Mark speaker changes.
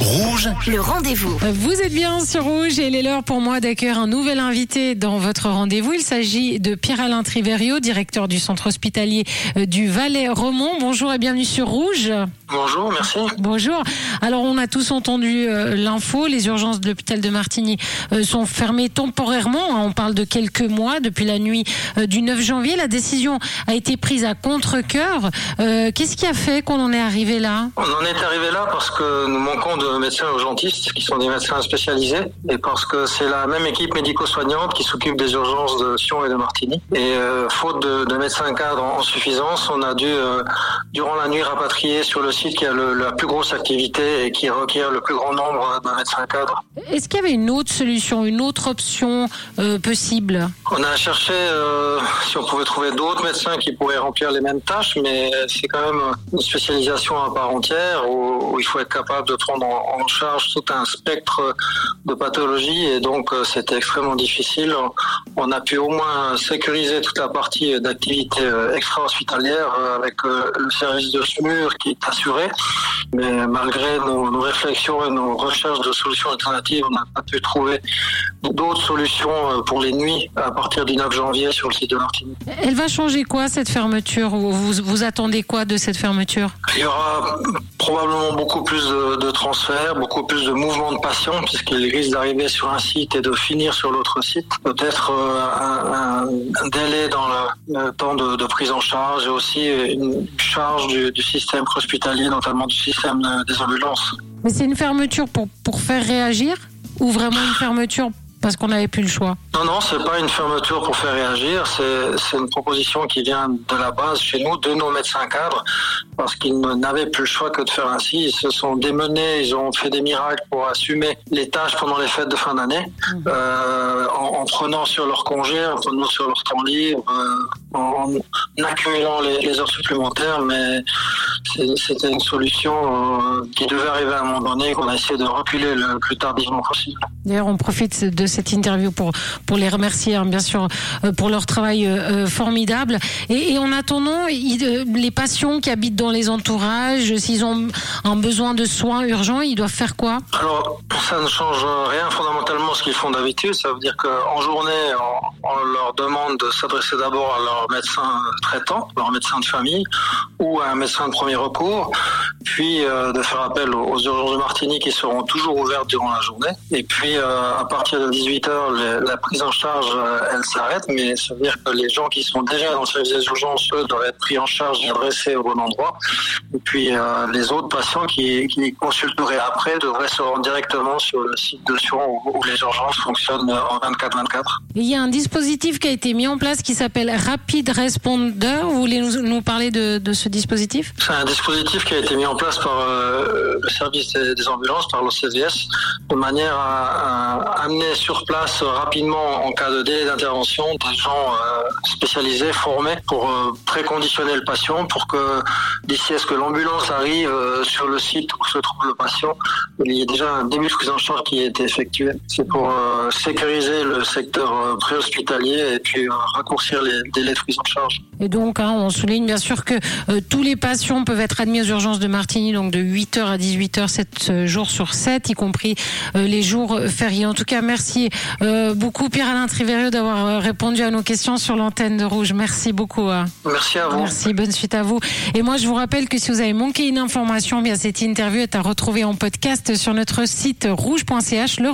Speaker 1: Rouge,
Speaker 2: Le rendez-vous.
Speaker 3: Vous êtes bien sur Rouge et il est l'heure pour moi d'accueillir un nouvel invité dans votre rendez-vous. Il s'agit de Pierre-Alain Triverio, directeur du centre hospitalier euh, du Valais-Romont. Bonjour et bienvenue sur Rouge.
Speaker 4: Bonjour, merci.
Speaker 3: Bonjour. Alors on a tous entendu euh, l'info, les urgences de l'hôpital de Martigny euh, sont fermées temporairement. hein. On parle de quelques mois depuis la nuit euh, du 9 janvier. La décision a été prise à contre-cœur. Euh, Qu'est-ce qui a fait qu'on en est arrivé là?
Speaker 4: On en est arrivé là parce que nous manquons de médecins urgentistes qui sont des médecins spécialisés et parce que c'est la même équipe médico-soignante qui s'occupe des urgences de Sion et de Martigny. Et euh, faute de, de médecins cadres en, en suffisance, on a dû, euh, durant la nuit, rapatrier sur le site qui a le- la plus grosse activité et qui requiert le plus grand nombre de médecins cadres.
Speaker 3: Est-ce qu'il y avait une autre solution, une autre option euh, possible?
Speaker 4: On a cherché si on pouvait trouver d'autres médecins qui pourraient remplir les mêmes tâches, mais c'est quand même une spécialisation à part entière où, où il faut être capable de prendre en, en charge tout un spectre de pathologies et donc euh, c'était extrêmement difficile. On a pu au moins sécuriser toute la partie d'activité euh, extra-hospitalière euh, avec le service de SMUR qui est assuré, mais malgré nos, nos réflexions et nos recherches de solutions alternatives, on n'a pas pu trouver d'autres solutions pour les nuits à partir du 9 janvier sur le site de Martigny.
Speaker 3: Elle va changer quoi cette fermeture? Vous, vous attendez quoi de cette fermeture?
Speaker 4: Il y aura probablement beaucoup plus de, transferts, beaucoup plus de mouvements de patients puisqu'ils risquent d'arriver sur un site et de finir sur l'autre site. Peut-être euh, un, délai dans le, temps de, prise en charge et aussi une charge du, du système hospitalier, notamment du système euh, des ambulances.
Speaker 3: Mais c'est une fermeture pour, pour faire réagir ou vraiment une fermeture parce qu'on n'avait plus le choix
Speaker 4: Non, non, c'est pas une fermeture pour faire réagir. C'est une proposition qui vient de la base chez nous, de nos médecins cadres, parce qu'ils n'avaient plus le choix que de faire ainsi. Ils se sont démenés, ils ont fait des miracles pour assumer les tâches pendant les fêtes de fin d'année, euh, en, en prenant sur leur congé, en prenant sur leur temps libre, euh, en, en accumulant les, les heures supplémentaires. Mais c'était une solution euh, qui devait arriver à un moment donné, qu'on a essayé de reculer le plus tardivement possible.
Speaker 3: D'ailleurs, on profite de cette interview pour, pour les remercier, hein, bien sûr, euh, pour leur travail euh, euh, formidable. Et, en attendant, les patients qui habitent dans les entourages, s'ils ont un besoin de soins urgents, ils doivent faire quoi?
Speaker 4: Alors, ça ne change rien fondamentalement ce qu'ils font d'habitude. Ça veut dire qu'en journée, on, leur demande de s'adresser d'abord à leur médecin traitant, leur médecin de famille, ou à un médecin de premier recours, puis de faire appel aux, urgences de Martinique qui seront toujours ouvertes durant la journée. Et puis, à partir de 18h, la prise en charge, euh, elle s'arrête, mais ça veut dire que les gens qui sont déjà dans le service des urgences, eux, doivent être pris en charge et adressés au bon endroit. Et puis, euh, les autres patients qui, qui consulteraient après devraient se rendre directement sur le site de Sion où, où les urgences fonctionnent en 24-24.
Speaker 3: Il y a un dispositif qui a été mis en place qui s'appelle Rapid Responder. Vous voulez nous, nous parler de, de ce dispositif?
Speaker 4: C'est un dispositif qui a été mis en place par euh, le service des, des ambulances, par l'OCVS, de manière à amener sur place rapidement, en cas de délai d'intervention, des gens euh, spécialisés, formés pour euh, préconditionner le patient, pour que d'ici à ce que l'ambulance arrive euh, sur le site où se trouve le patient, il y ait déjà un début de prise en charge qui a été effectué. C'est pour euh, sécuriser le secteur euh, préhospitalier et puis euh, raccourcir les délais de prise en charge.
Speaker 3: Et donc, hein, on souligne bien sûr que euh, tous les patients peuvent être admis aux urgences de Martigny, donc de 8h à 18h, 7 jours sur 7, y compris euh, les jours fériés. En tout cas, merci euh, beaucoup Pierre-Alain Triverio d'avoir euh, répondu à nos questions sur l'antenne de Rouge. Merci beaucoup. hein.
Speaker 4: Merci à vous.
Speaker 3: Merci, bonne suite à vous. Et moi, je vous rappelle que si vous avez manqué une information, eh bien cette interview est à retrouver en podcast sur notre site rouge.ch. Le